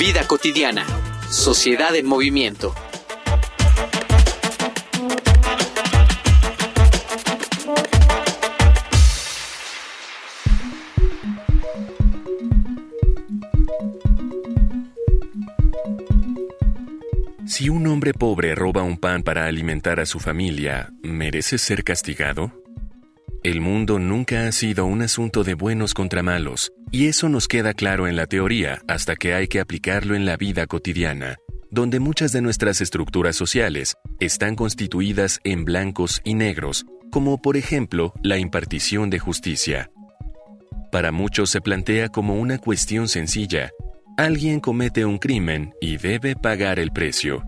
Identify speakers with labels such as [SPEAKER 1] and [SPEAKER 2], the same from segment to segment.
[SPEAKER 1] Vida cotidiana. Sociedad en movimiento.
[SPEAKER 2] Si un hombre pobre roba un pan para alimentar a su familia, ¿merece ser castigado? El mundo nunca ha sido un asunto de buenos contra malos, y eso nos queda claro en la teoría hasta que hay que aplicarlo en la vida cotidiana, donde muchas de nuestras estructuras sociales están constituidas en blancos y negros, como por ejemplo la impartición de justicia. Para muchos se plantea como una cuestión sencilla. Alguien comete un crimen y debe pagar el precio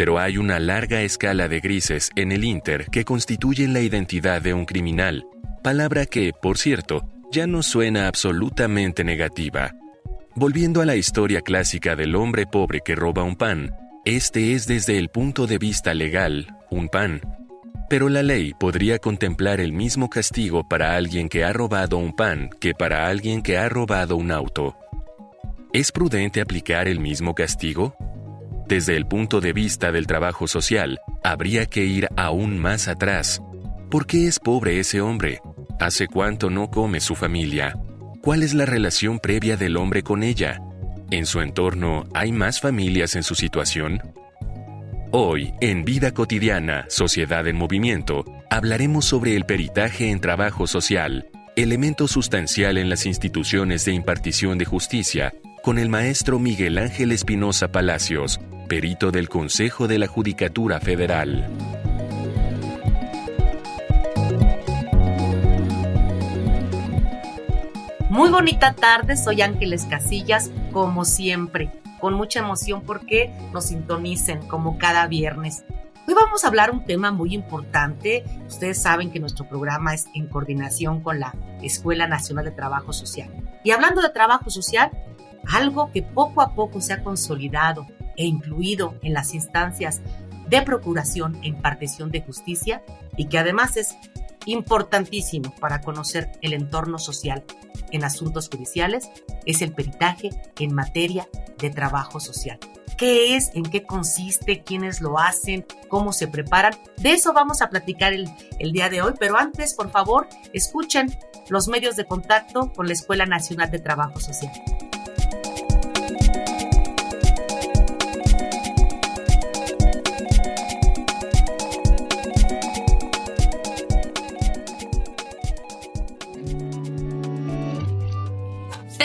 [SPEAKER 2] pero hay una larga escala de grises en el Inter que constituyen la identidad de un criminal, palabra que, por cierto, ya no suena absolutamente negativa. Volviendo a la historia clásica del hombre pobre que roba un pan, este es desde el punto de vista legal un pan. Pero la ley podría contemplar el mismo castigo para alguien que ha robado un pan que para alguien que ha robado un auto. ¿Es prudente aplicar el mismo castigo? Desde el punto de vista del trabajo social, habría que ir aún más atrás. ¿Por qué es pobre ese hombre? ¿Hace cuánto no come su familia? ¿Cuál es la relación previa del hombre con ella? ¿En su entorno hay más familias en su situación? Hoy, en Vida Cotidiana, Sociedad en Movimiento, hablaremos sobre el peritaje en trabajo social, elemento sustancial en las instituciones de impartición de justicia, con el maestro Miguel Ángel Espinosa Palacios, perito del Consejo de la Judicatura Federal.
[SPEAKER 3] Muy bonita tarde, soy Ángeles Casillas, como siempre, con mucha emoción porque nos sintonicen como cada viernes. Hoy vamos a hablar un tema muy importante. Ustedes saben que nuestro programa es en coordinación con la Escuela Nacional de Trabajo Social. Y hablando de trabajo social, algo que poco a poco se ha consolidado e incluido en las instancias de procuración e impartición de justicia y que además es importantísimo para conocer el entorno social en asuntos judiciales es el peritaje en materia de trabajo social. ¿Qué es? ¿En qué consiste? ¿Quiénes lo hacen? ¿Cómo se preparan? De eso vamos a platicar el, el día de hoy, pero antes, por favor, escuchen los medios de contacto con la Escuela Nacional de Trabajo Social.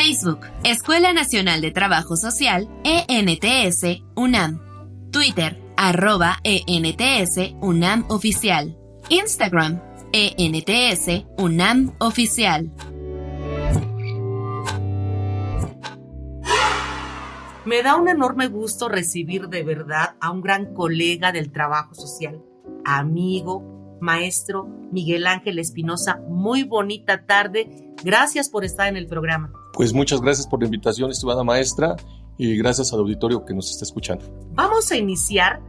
[SPEAKER 4] Facebook, Escuela Nacional de Trabajo Social, ENTS, UNAM. Twitter, arroba ENTS, UNAM Oficial. Instagram, ENTS, UNAM Oficial.
[SPEAKER 3] Me da un enorme gusto recibir de verdad a un gran colega del trabajo social, amigo, maestro Miguel Ángel Espinosa. Muy bonita tarde. Gracias por estar en el programa.
[SPEAKER 5] Pues muchas gracias por la invitación, estimada maestra, y gracias al auditorio que nos está escuchando.
[SPEAKER 3] Vamos a iniciar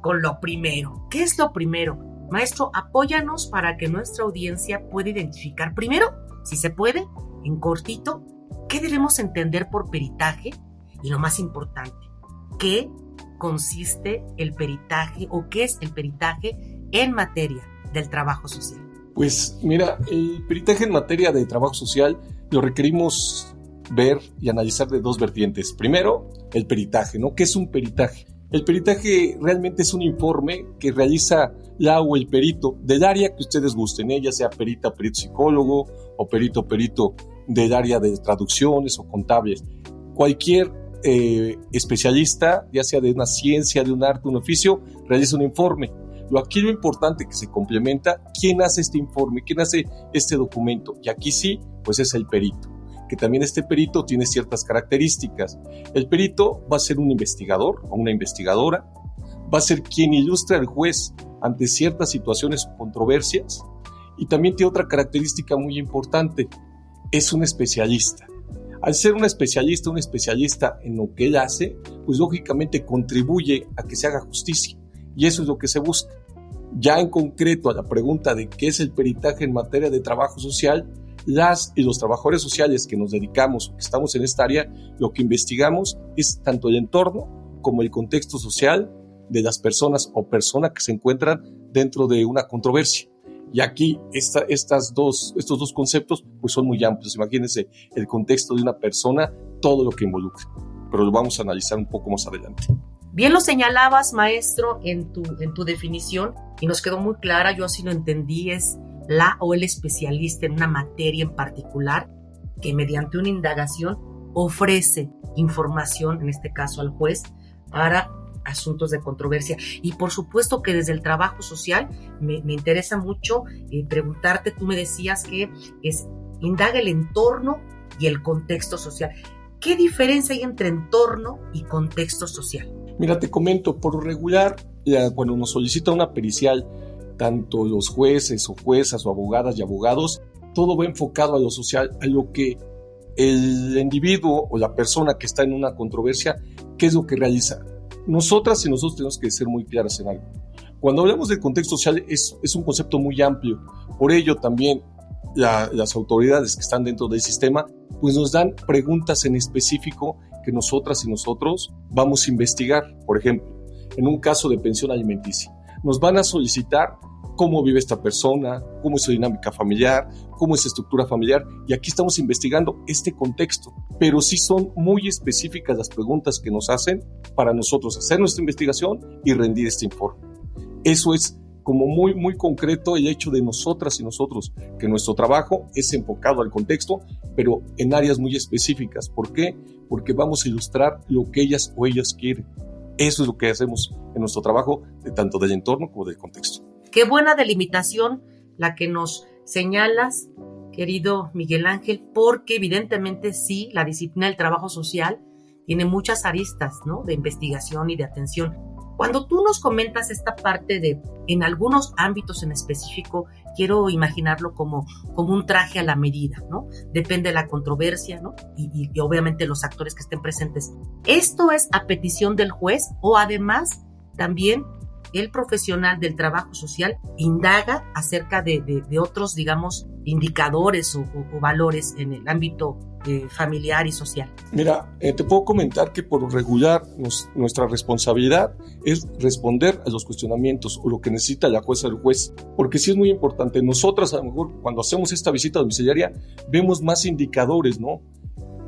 [SPEAKER 3] con lo primero. ¿Qué es lo primero? Maestro, apóyanos para que nuestra audiencia pueda identificar primero, si se puede, en cortito, qué debemos entender por peritaje y lo más importante, qué consiste el peritaje o qué es el peritaje en materia del trabajo social.
[SPEAKER 5] Pues mira, el peritaje en materia de trabajo social lo requerimos ver y analizar de dos vertientes. Primero, el peritaje, ¿no? ¿Qué es un peritaje? El peritaje realmente es un informe que realiza la o el perito del área que ustedes gusten, ella ¿eh? sea perita, perito psicólogo o perito, perito del área de traducciones o contables. Cualquier eh, especialista, ya sea de una ciencia, de un arte, un oficio, realiza un informe. Lo aquí lo importante que se complementa, ¿quién hace este informe? ¿Quién hace este documento? Y aquí sí, pues es el perito que también este perito tiene ciertas características. El perito va a ser un investigador o una investigadora, va a ser quien ilustra al juez ante ciertas situaciones o controversias y también tiene otra característica muy importante, es un especialista. Al ser un especialista, un especialista en lo que él hace, pues lógicamente contribuye a que se haga justicia y eso es lo que se busca. Ya en concreto a la pregunta de qué es el peritaje en materia de trabajo social, las y los trabajadores sociales que nos dedicamos, que estamos en esta área, lo que investigamos es tanto el entorno como el contexto social de las personas o personas que se encuentran dentro de una controversia. Y aquí esta, estas dos, estos dos conceptos pues son muy amplios. Imagínense el contexto de una persona, todo lo que involucra. Pero lo vamos a analizar un poco más adelante.
[SPEAKER 3] Bien lo señalabas, maestro, en tu, en tu definición y nos quedó muy clara, yo así lo entendí, es la o el especialista en una materia en particular que mediante una indagación ofrece información, en este caso al juez, para asuntos de controversia. Y por supuesto que desde el trabajo social me, interesa mucho eh, preguntarte, tú me decías que es indaga el entorno y el contexto social. ¿Qué diferencia hay entre entorno y contexto social?
[SPEAKER 5] Mira, te comento, por regular, cuando nos solicita una pericial, tanto los jueces o juezas o abogadas y abogados, todo va enfocado a lo social, a lo que el individuo o la persona que está en una controversia, ¿qué es lo que realiza? Nosotras y nosotros tenemos que ser muy claras en algo. Cuando hablamos del contexto social es, es un concepto muy amplio. Por ello también las autoridades que están dentro del sistema pues nos dan preguntas en específico que nosotras y nosotros vamos a investigar. Por ejemplo, en un caso de pensión alimenticia, nos van a solicitar cómo vive esta persona, cómo es su dinámica familiar, cómo es su estructura familiar. Y aquí estamos investigando este contexto, pero sí son muy específicas las preguntas que nos hacen para nosotros hacer nuestra investigación y rendir este informe. Eso es como muy, muy concreto el hecho de nosotras y nosotros, que nuestro trabajo es enfocado al contexto, pero en áreas muy específicas. ¿Por qué? Porque vamos a ilustrar lo que ellas o ellas quieren. Eso es lo que hacemos en nuestro trabajo, tanto del entorno como del contexto.
[SPEAKER 3] Qué buena delimitación la que nos señalas, querido Miguel Ángel, porque evidentemente sí, la disciplina del trabajo social tiene muchas aristas, ¿no? De investigación y de atención. Cuando tú nos comentas esta parte de, en algunos ámbitos en específico, quiero imaginarlo como, como un traje a la medida, ¿no? Depende de la controversia, ¿no? Y, y obviamente los actores que estén presentes. ¿Esto es a petición del juez o además también el profesional del trabajo social indaga acerca de, otros, digamos, indicadores o, valores en el ámbito eh, familiar y social.
[SPEAKER 5] Mira, eh, te puedo comentar que por regular nuestra responsabilidad es responder a los cuestionamientos o lo que necesita la jueza o el juez, porque sí es muy importante. Nosotras a lo mejor cuando hacemos esta visita domiciliaria vemos más indicadores, ¿no?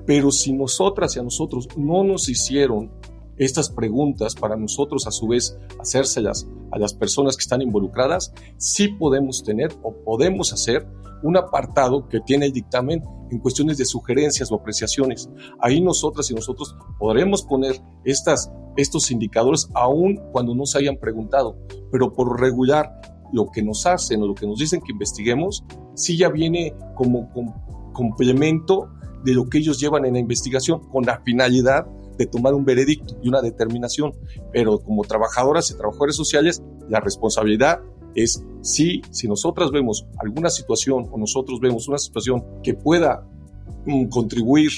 [SPEAKER 5] Pero si nosotras y a nosotros no nos hicieron estas preguntas para nosotros a su vez hacérselas a las personas que están involucradas, sí podemos tener o podemos hacer un apartado que tiene el dictamen en cuestiones de sugerencias o apreciaciones. Ahí nosotras y nosotros podremos poner estas, estos indicadores aún cuando no se hayan preguntado, pero por regular lo que nos hacen o lo que nos dicen que investiguemos, sí ya viene como complemento de lo que ellos llevan en la investigación con la finalidad de tomar un veredicto y una determinación, pero como trabajadoras y trabajadores sociales, la responsabilidad es si, si nosotras vemos alguna situación o nosotros vemos una situación que pueda mm, contribuir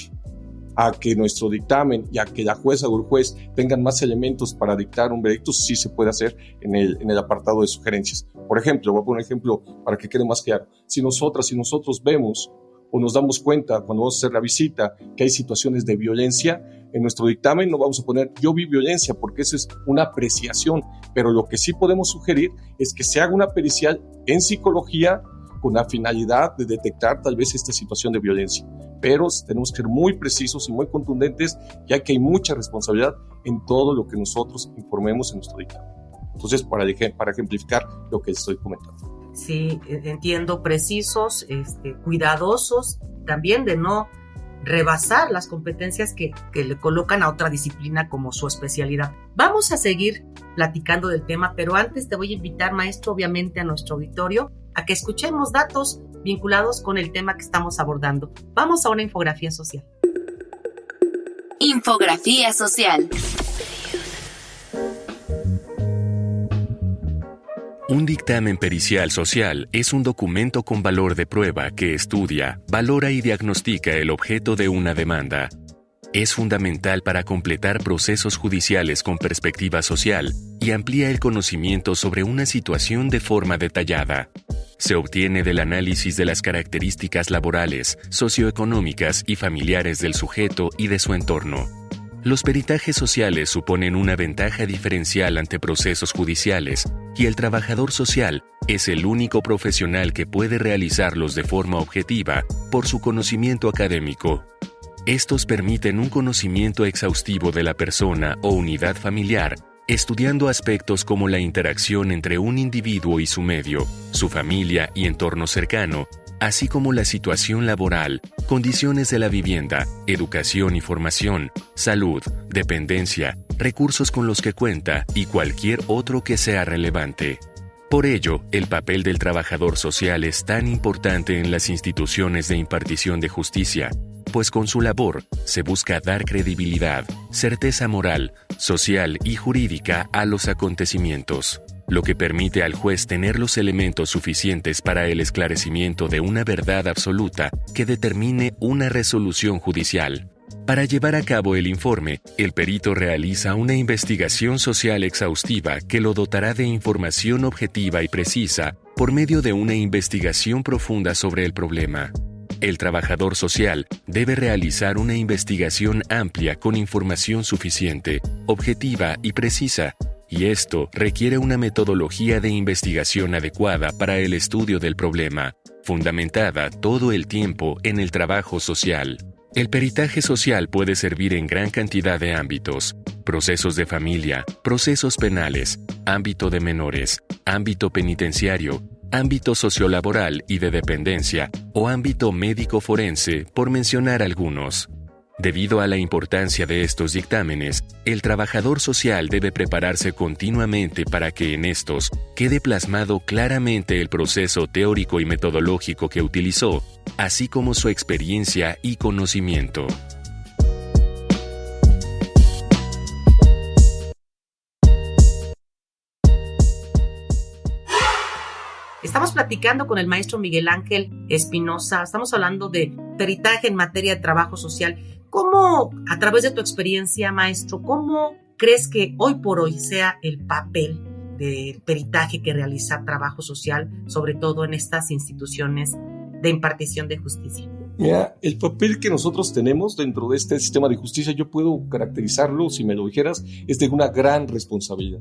[SPEAKER 5] a que nuestro dictamen y a que la jueza o el juez tengan más elementos para dictar un veredicto, sí se puede hacer en el, en el apartado de sugerencias. Por ejemplo, voy a poner un ejemplo para que quede más claro. Si nosotras, si nosotros vemos o nos damos cuenta cuando vamos a hacer la visita que hay situaciones de violencia, en nuestro dictamen no vamos a poner yo vi violencia porque eso es una apreciación, pero lo que sí podemos sugerir es que se haga una pericial en psicología con la finalidad de detectar tal vez esta situación de violencia. Pero tenemos que ser muy precisos y muy contundentes, ya que hay mucha responsabilidad en todo lo que nosotros informemos en nuestro dictamen. Entonces, para, para ejemplificar lo que estoy comentando.
[SPEAKER 3] Sí, entiendo, precisos, este, cuidadosos, también de no rebasar las competencias que, le colocan a otra disciplina como su especialidad. Vamos a seguir platicando del tema, pero antes te voy a invitar, maestro, obviamente a nuestro auditorio, a que escuchemos datos vinculados con el tema que estamos abordando. Vamos a una infografía social.
[SPEAKER 4] Infografía social.
[SPEAKER 2] Un dictamen pericial social es un documento con valor de prueba que estudia, valora y diagnostica el objeto de una demanda. Es fundamental para completar procesos judiciales con perspectiva social y amplía el conocimiento sobre una situación de forma detallada. Se obtiene del análisis de las características laborales, socioeconómicas y familiares del sujeto y de su entorno. Los peritajes sociales suponen una ventaja diferencial ante procesos judiciales y el trabajador social es el único profesional que puede realizarlos de forma objetiva por su conocimiento académico. Estos permiten un conocimiento exhaustivo de la persona o unidad familiar, estudiando aspectos como la interacción entre un individuo y su medio, su familia y entorno cercano, así como la situación laboral, condiciones de la vivienda, educación y formación, salud, dependencia, recursos con los que cuenta y cualquier otro que sea relevante. Por ello, el papel del trabajador social es tan importante en las instituciones de impartición de justicia, pues con su labor se busca dar credibilidad, certeza moral, social y jurídica a los acontecimientos lo que permite al juez tener los elementos suficientes para el esclarecimiento de una verdad absoluta que determine una resolución judicial. Para llevar a cabo el informe, el perito realiza una investigación social exhaustiva que lo dotará de información objetiva y precisa por medio de una investigación profunda sobre el problema. El trabajador social debe realizar una investigación amplia con información suficiente, objetiva y precisa y esto requiere una metodología de investigación adecuada para el estudio del problema, fundamentada todo el tiempo en el trabajo social. El peritaje social puede servir en gran cantidad de ámbitos, procesos de familia, procesos penales, ámbito de menores, ámbito penitenciario, ámbito sociolaboral y de dependencia, o ámbito médico forense, por mencionar algunos. Debido a la importancia de estos dictámenes, el trabajador social debe prepararse continuamente para que en estos quede plasmado claramente el proceso teórico y metodológico que utilizó, así como su experiencia y conocimiento.
[SPEAKER 3] Estamos platicando con el maestro Miguel Ángel Espinosa, estamos hablando de peritaje en materia de trabajo social. ¿Cómo, a través de tu experiencia, maestro, cómo crees que hoy por hoy sea el papel del peritaje que realiza trabajo social, sobre todo en estas instituciones de impartición de justicia?
[SPEAKER 5] Mira, el papel que nosotros tenemos dentro de este sistema de justicia, yo puedo caracterizarlo, si me lo dijeras, es de una gran responsabilidad.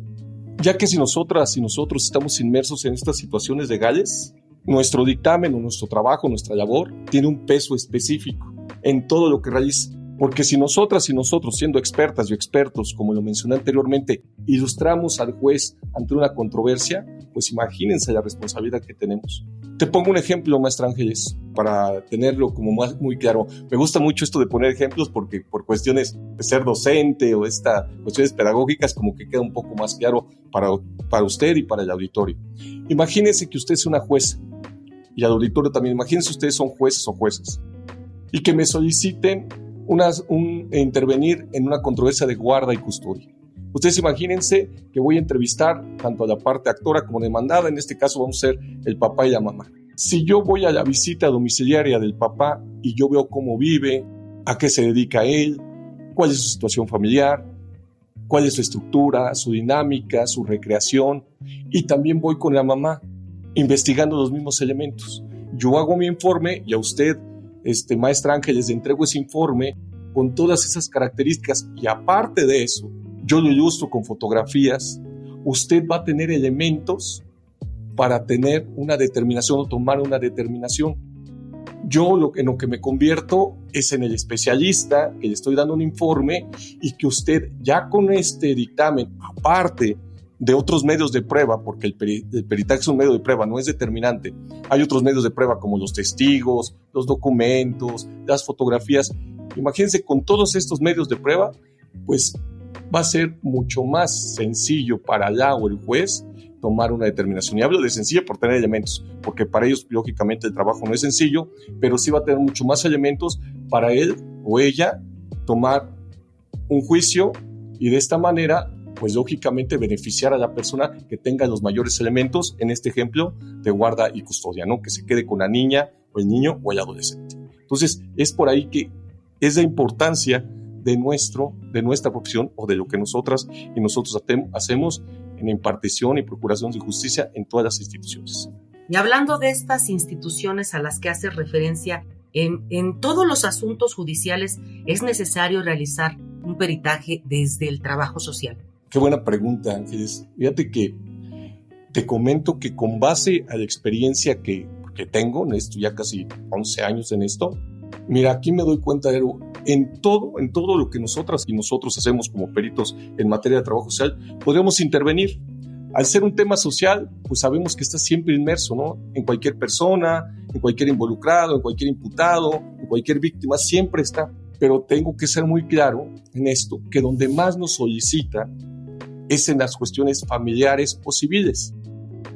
[SPEAKER 5] Ya que si nosotras y nosotros estamos inmersos en estas situaciones legales, nuestro dictamen o nuestro trabajo, nuestra labor, tiene un peso específico en todo lo que realiza. Porque si nosotras y nosotros, siendo expertas y expertos, como lo mencioné anteriormente, ilustramos al juez ante una controversia, pues imagínense la responsabilidad que tenemos. Te pongo un ejemplo, maestra Ángeles, para tenerlo como más, muy claro. Me gusta mucho esto de poner ejemplos porque por cuestiones de ser docente o estas cuestiones pedagógicas como que queda un poco más claro para, para usted y para el auditorio. Imagínense que usted es una jueza y al auditorio también. Imagínense ustedes son jueces o jueces y que me soliciten un, intervenir en una controversia de guarda y custodia. Ustedes imagínense que voy a entrevistar tanto a la parte actora como demandada, en este caso vamos a ser el papá y la mamá. Si yo voy a la visita domiciliaria del papá y yo veo cómo vive, a qué se dedica él, cuál es su situación familiar, cuál es su estructura, su dinámica, su recreación, y también voy con la mamá investigando los mismos elementos. Yo hago mi informe y a usted este, maestra Ángeles, le entrego ese informe con todas esas características y aparte de eso, yo lo ilustro con fotografías, usted va a tener elementos para tener una determinación o tomar una determinación. Yo lo, en lo que me convierto es en el especialista que le estoy dando un informe y que usted ya con este dictamen, aparte de otros medios de prueba, porque el, peritaje es un medio de prueba, no es determinante. Hay otros medios de prueba como los testigos, los documentos, las fotografías. Imagínense, con todos estos medios de prueba, pues va a ser mucho más sencillo para la o el juez tomar una determinación. Y hablo de sencilla por tener elementos, porque para ellos, lógicamente, el trabajo no es sencillo, pero sí va a tener mucho más elementos para él o ella tomar un juicio y de esta manera, pues lógicamente beneficiar a la persona que tenga los mayores elementos, en este ejemplo, de guarda y custodia, ¿no? Que se quede con la niña o el niño o el adolescente. Entonces, es por ahí que es la importancia de, nuestro, de nuestra profesión o de lo que nosotras y nosotros hacemos en impartición y procuración de justicia en todas las instituciones.
[SPEAKER 3] Y hablando de estas instituciones a las que hace referencia, en, en todos los asuntos judiciales es necesario realizar un peritaje desde el trabajo social.
[SPEAKER 5] Qué buena pregunta, Ángeles. Fíjate que te comento que con base a la experiencia que, que tengo en esto, ya casi 11 años en esto, mira, aquí me doy cuenta de algo. En todo, en todo lo que nosotras y nosotros hacemos como peritos en materia de trabajo social, podríamos intervenir. Al ser un tema social, pues sabemos que está siempre inmerso, ¿no? En cualquier persona, en cualquier involucrado, en cualquier imputado, en cualquier víctima, siempre está. Pero tengo que ser muy claro en esto, que donde más nos solicita es en las cuestiones familiares o civiles.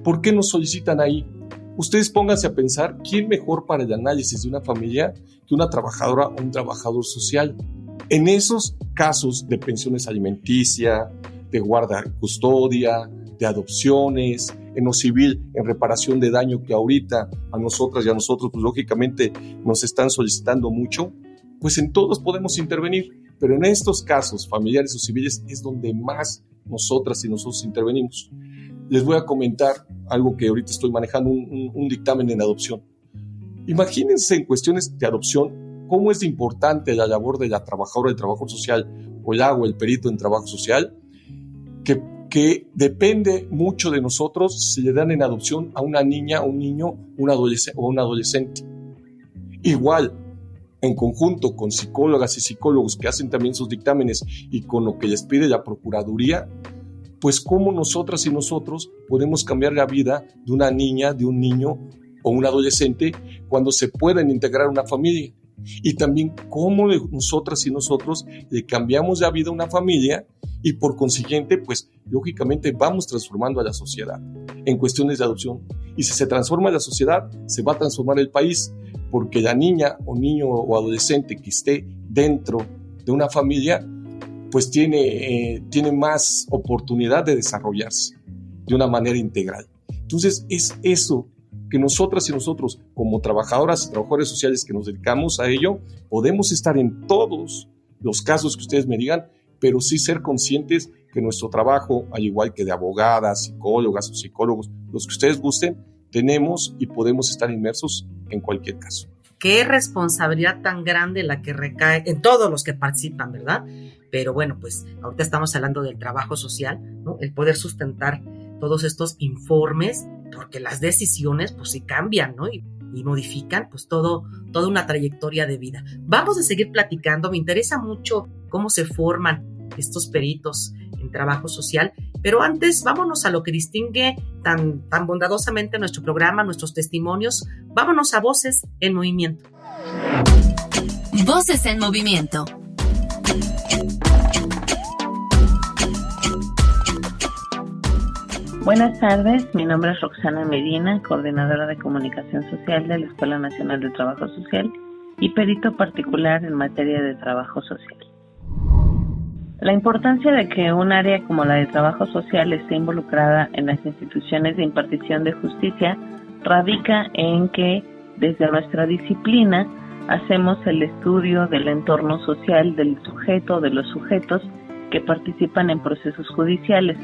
[SPEAKER 5] ¿Por qué nos solicitan ahí? Ustedes pónganse a pensar quién mejor para el análisis de una familia que una trabajadora o un trabajador social. En esos casos de pensiones alimenticia, de guarda custodia, de adopciones, en lo civil, en reparación de daño que ahorita a nosotras y a nosotros, pues lógicamente nos están solicitando mucho, pues en todos podemos intervenir, pero en estos casos familiares o civiles es donde más nosotras y nosotros intervenimos. Les voy a comentar algo que ahorita estoy manejando, un, dictamen en adopción. Imagínense en cuestiones de adopción cómo es importante la labor de la trabajadora de trabajo social o el agua, el perito en trabajo social, que, que depende mucho de nosotros si le dan en adopción a una niña, un niño un adolescente, o un adolescente. Igual, en conjunto con psicólogas y psicólogos que hacen también sus dictámenes y con lo que les pide la Procuraduría, pues cómo nosotras y nosotros podemos cambiar la vida de una niña, de un niño o un adolescente cuando se pueden integrar una familia. Y también cómo nosotras y nosotros le cambiamos la vida a una familia y por consiguiente, pues lógicamente vamos transformando a la sociedad en cuestiones de adopción. Y si se transforma la sociedad, se va a transformar el país, porque la niña o niño o adolescente que esté dentro de una familia pues tiene, eh, tiene más oportunidad de desarrollarse de una manera integral. Entonces es eso que nosotras y nosotros como trabajadoras y trabajadores sociales que nos dedicamos a ello, podemos estar en todos los casos que ustedes me digan, pero sí ser conscientes que nuestro trabajo, al igual que de abogadas, psicólogas o psicólogos, los que ustedes gusten, tenemos y podemos estar inmersos en cualquier caso.
[SPEAKER 3] Qué responsabilidad tan grande la que recae en todos los que participan, ¿verdad? Pero bueno, pues ahorita estamos hablando del trabajo social, ¿no? El poder sustentar todos estos informes, porque las decisiones pues sí cambian, ¿no? Y, modifican pues todo, toda una trayectoria de vida. Vamos a seguir platicando, me interesa mucho cómo se forman estos peritos trabajo social, pero antes vámonos a lo que distingue tan, tan bondadosamente nuestro programa, nuestros testimonios, vámonos a Voces en Movimiento.
[SPEAKER 4] Voces en Movimiento
[SPEAKER 6] Buenas tardes, mi nombre es Roxana Medina, coordinadora de comunicación social de la Escuela Nacional de Trabajo Social y perito particular en materia de trabajo social. La importancia de que un área como la de trabajo social esté involucrada en las instituciones de impartición de justicia radica en que desde nuestra disciplina hacemos el estudio del entorno social del sujeto, de los sujetos que participan en procesos judiciales.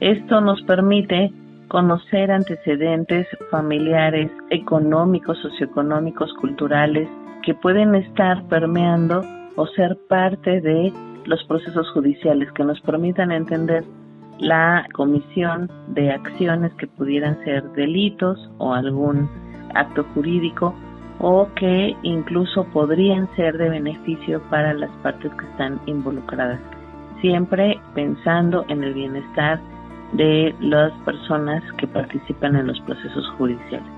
[SPEAKER 6] Esto nos permite conocer antecedentes familiares, económicos, socioeconómicos, culturales, que pueden estar permeando o ser parte de los procesos judiciales, que nos permitan entender la comisión de acciones que pudieran ser delitos o algún acto jurídico o que incluso podrían ser de beneficio para las partes que están involucradas, siempre pensando en el bienestar de las personas que participan en los procesos judiciales.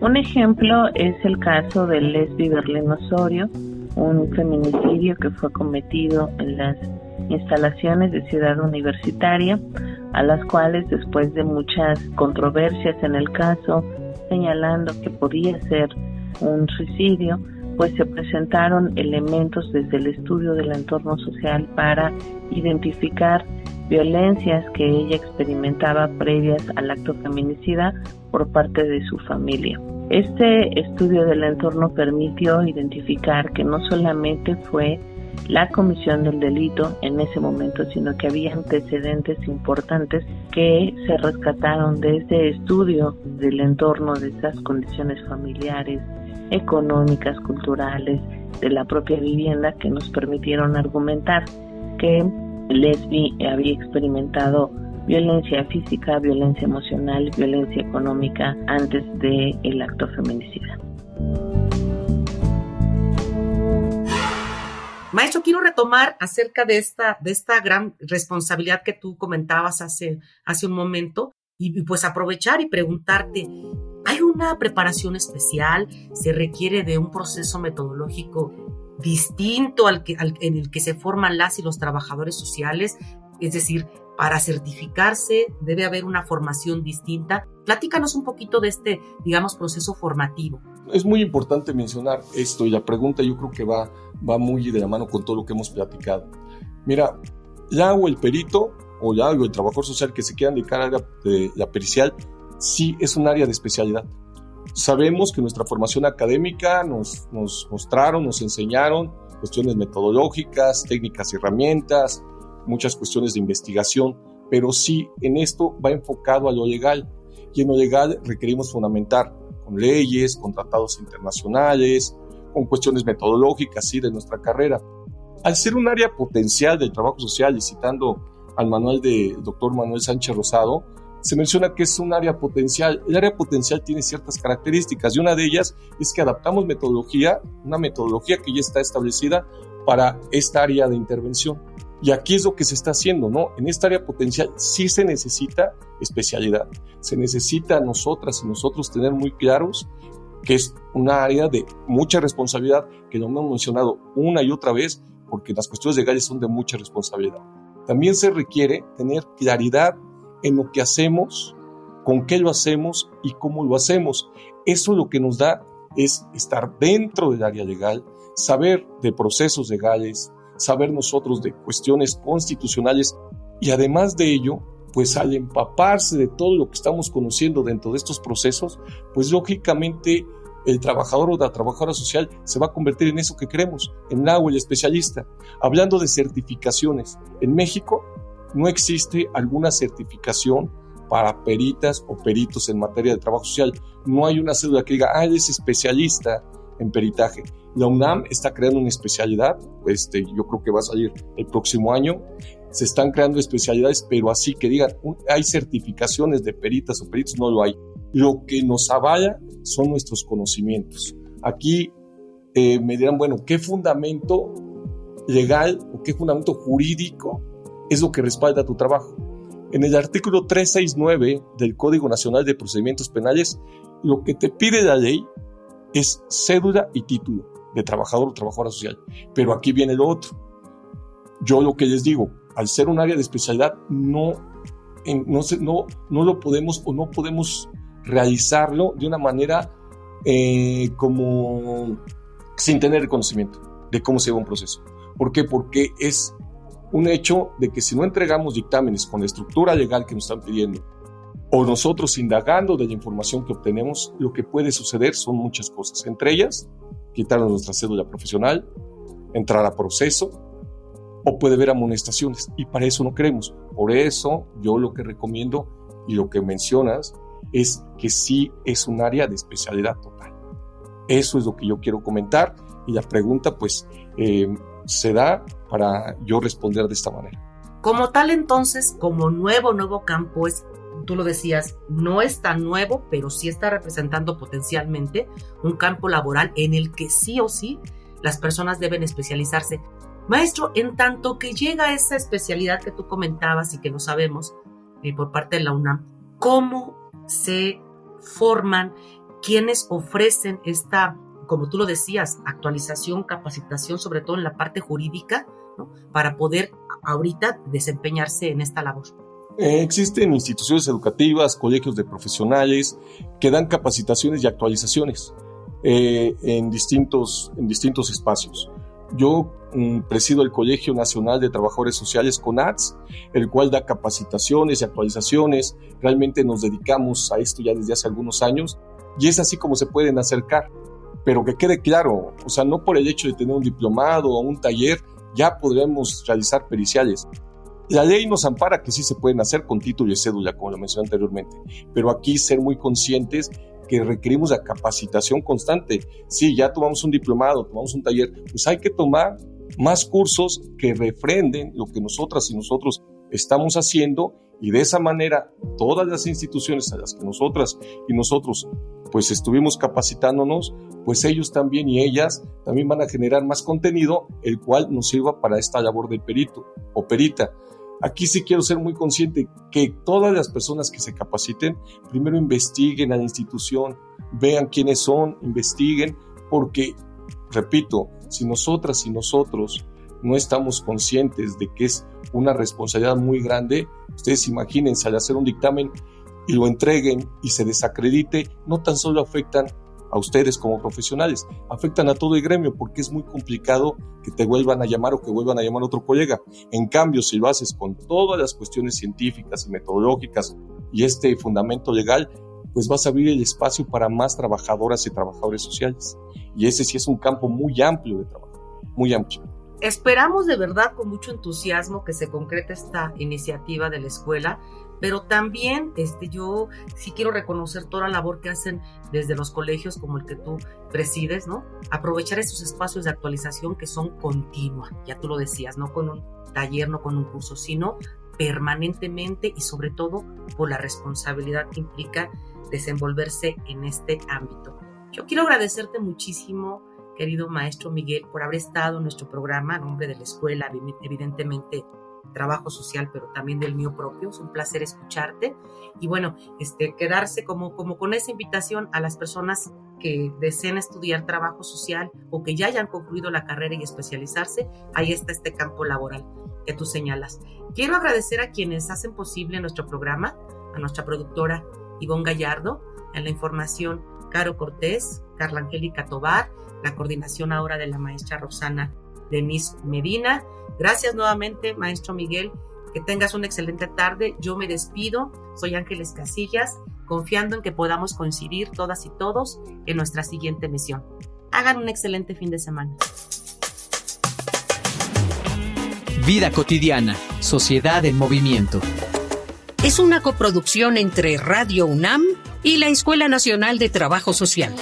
[SPEAKER 6] Un ejemplo es el caso de Lesbi Berlín Osorio, un feminicidio que fue cometido en las instalaciones de Ciudad Universitaria a las cuales después de muchas controversias en el caso, señalando que podía ser un suicidio, pues se presentaron elementos desde el estudio del entorno social para identificar violencias que ella experimentaba previas al acto feminicida por parte de su familia. Este estudio del entorno permitió identificar que no solamente fue la comisión del delito en ese momento, sino que había antecedentes importantes que se rescataron de este estudio del entorno, de esas condiciones familiares, económicas, culturales, de la propia vivienda que nos permitieron argumentar que Leslie había experimentado violencia física, violencia emocional, violencia económica antes del el acto feminicida.
[SPEAKER 3] Maestro, quiero retomar acerca de esta, de esta gran responsabilidad que tú comentabas hace, hace un momento y, pues aprovechar y preguntarte, ¿hay una preparación especial? ¿Se requiere de un proceso metodológico distinto al que, en el que se forman las y los trabajadores sociales? Es decir, para certificarse debe haber una formación distinta. Platícanos un poquito de este, digamos, proceso formativo.
[SPEAKER 5] Es muy importante mencionar esto y la pregunta yo creo que va, va muy de la mano con todo lo que hemos platicado. Mira, ya o el perito o ya o el trabajador social que se quieran dedicar a la, de la pericial, sí es un área de especialidad. Sabemos que nuestra formación académica nos, mostraron, nos enseñaron cuestiones metodológicas, técnicas y herramientas, muchas cuestiones de investigación, pero sí en esto va enfocado a lo legal. Y en lo legal requerimos fundamentar con leyes, con tratados internacionales, con cuestiones metodológicas sí, de nuestra carrera. Al ser un área potencial del trabajo social, y citando al manual del doctor Manuel Sánchez Rosado, se menciona que es un área potencial. El área potencial tiene ciertas características y una de ellas es que adaptamos metodología, una metodología que ya está establecida para esta área de intervención. Y aquí es lo que se está haciendo, ¿no? En esta área potencial sí se necesita especialidad. Se necesita a nosotras y nosotros tener muy claros que es una área de mucha responsabilidad, que lo hemos mencionado una y otra vez, porque las cuestiones legales son de mucha responsabilidad. También se requiere tener claridad en lo que hacemos, con qué lo hacemos y cómo lo hacemos. Eso lo que nos da es estar dentro del área legal, saber de procesos legales, saber nosotros de cuestiones constitucionales y además de ello, pues al empaparse de todo lo que estamos conociendo dentro de estos procesos, pues lógicamente el trabajador o la trabajadora social se va a convertir en eso que queremos, en la el especialista. Hablando de certificaciones, en México no existe alguna certificación para peritas o peritos en materia de trabajo social. No hay una cédula que diga, ah, él es especialista en peritaje. La UNAM está creando una especialidad, este, yo creo que va a salir el próximo año. Se están creando especialidades, pero así que digan, hay certificaciones de peritas o peritos, no lo hay. Lo que nos avala son nuestros conocimientos. Aquí eh, me dirán, bueno, ¿qué fundamento legal o qué fundamento jurídico es lo que respalda tu trabajo? En el artículo 369 del Código Nacional de Procedimientos Penales, lo que te pide la ley es cédula y título de trabajador o trabajadora social. Pero aquí viene lo otro. Yo lo que les digo, al ser un área de especialidad, no, no, no, no lo podemos o no podemos realizarlo de una manera eh, como sin tener el conocimiento de cómo se va un proceso. ¿Por qué? Porque es un hecho de que si no entregamos dictámenes con la estructura legal que nos están pidiendo, o nosotros indagando de la información que obtenemos, lo que puede suceder son muchas cosas. Entre ellas, quitarnos nuestra cédula profesional, entrar a proceso, o puede haber amonestaciones. Y para eso no queremos. Por eso yo lo que recomiendo y lo que mencionas es que sí es un área de especialidad total. Eso es lo que yo quiero comentar y la pregunta pues eh, se da para yo responder de esta manera.
[SPEAKER 3] Como tal entonces, como nuevo, nuevo campo es tú lo decías, no es tan nuevo, pero sí está representando potencialmente un campo laboral en el que sí o sí las personas deben especializarse. Maestro, en tanto que llega esa especialidad que tú comentabas y que no sabemos eh, por parte de la UNAM, ¿cómo se forman quienes ofrecen esta, como tú lo decías, actualización, capacitación, sobre todo en la parte jurídica, para poder ahorita desempeñarse en esta labor?
[SPEAKER 5] Eh, existen instituciones educativas, colegios de profesionales que dan capacitaciones y actualizaciones eh, en, distintos, en distintos espacios. Yo mm, presido el Colegio Nacional de Trabajadores Sociales CONATS, el cual da capacitaciones y actualizaciones. Realmente nos dedicamos a esto ya desde hace algunos años y es así como se pueden acercar. Pero que quede claro, o sea, no por el hecho de tener un diplomado o un taller ya podremos realizar periciales. La ley nos ampara que sí se pueden hacer con título y cédula, como lo mencioné anteriormente, pero aquí ser muy conscientes que requerimos la capacitación constante. Sí, ya tomamos un diplomado, tomamos un taller, pues hay que tomar más cursos que refrenden lo que nosotras y nosotros estamos haciendo y de esa manera todas las instituciones a las que nosotras y nosotros pues estuvimos capacitándonos, pues ellos también y ellas también van a generar más contenido, el cual nos sirva para esta labor del perito o perita. Aquí sí quiero ser muy consciente que todas las personas que se capaciten, primero investiguen a la institución, vean quiénes son, investiguen, porque, repito, si nosotras y nosotros no estamos conscientes de que es una responsabilidad muy grande, ustedes imagínense al hacer un dictamen y lo entreguen y se desacredite, no tan solo afectan a ustedes como profesionales, afectan a todo el gremio porque es muy complicado que te vuelvan a llamar o que vuelvan a llamar a otro colega. En cambio, si lo haces con todas las cuestiones científicas y metodológicas y este fundamento legal, pues vas a abrir el espacio para más trabajadoras y trabajadores sociales. Y ese sí es un campo muy amplio de trabajo, muy amplio.
[SPEAKER 3] Esperamos de verdad con mucho entusiasmo que se concrete esta iniciativa de la escuela pero también este, yo sí quiero reconocer toda la labor que hacen desde los colegios como el que tú presides, ¿no? Aprovechar esos espacios de actualización que son continua, ya tú lo decías, no con un taller, no con un curso, sino permanentemente y sobre todo por la responsabilidad que implica desenvolverse en este ámbito. Yo quiero agradecerte muchísimo, querido maestro Miguel, por haber estado en nuestro programa a nombre de la escuela, evidentemente trabajo social, pero también del mío propio. Es un placer escucharte y bueno, este, quedarse como, como con esa invitación a las personas que deseen estudiar trabajo social o que ya hayan concluido la carrera y especializarse, ahí está este campo laboral que tú señalas. Quiero agradecer a quienes hacen posible nuestro programa, a nuestra productora Ivonne Gallardo, en la información Caro Cortés, Carla Angélica Tobar, la coordinación ahora de la maestra Rosana Denise Medina. Gracias nuevamente, maestro Miguel. Que tengas una excelente tarde. Yo me despido. Soy Ángeles Casillas, confiando en que podamos coincidir todas y todos en nuestra siguiente misión. Hagan un excelente fin de semana.
[SPEAKER 1] Vida cotidiana, sociedad en movimiento.
[SPEAKER 7] Es una coproducción entre Radio UNAM y la Escuela Nacional de Trabajo Social.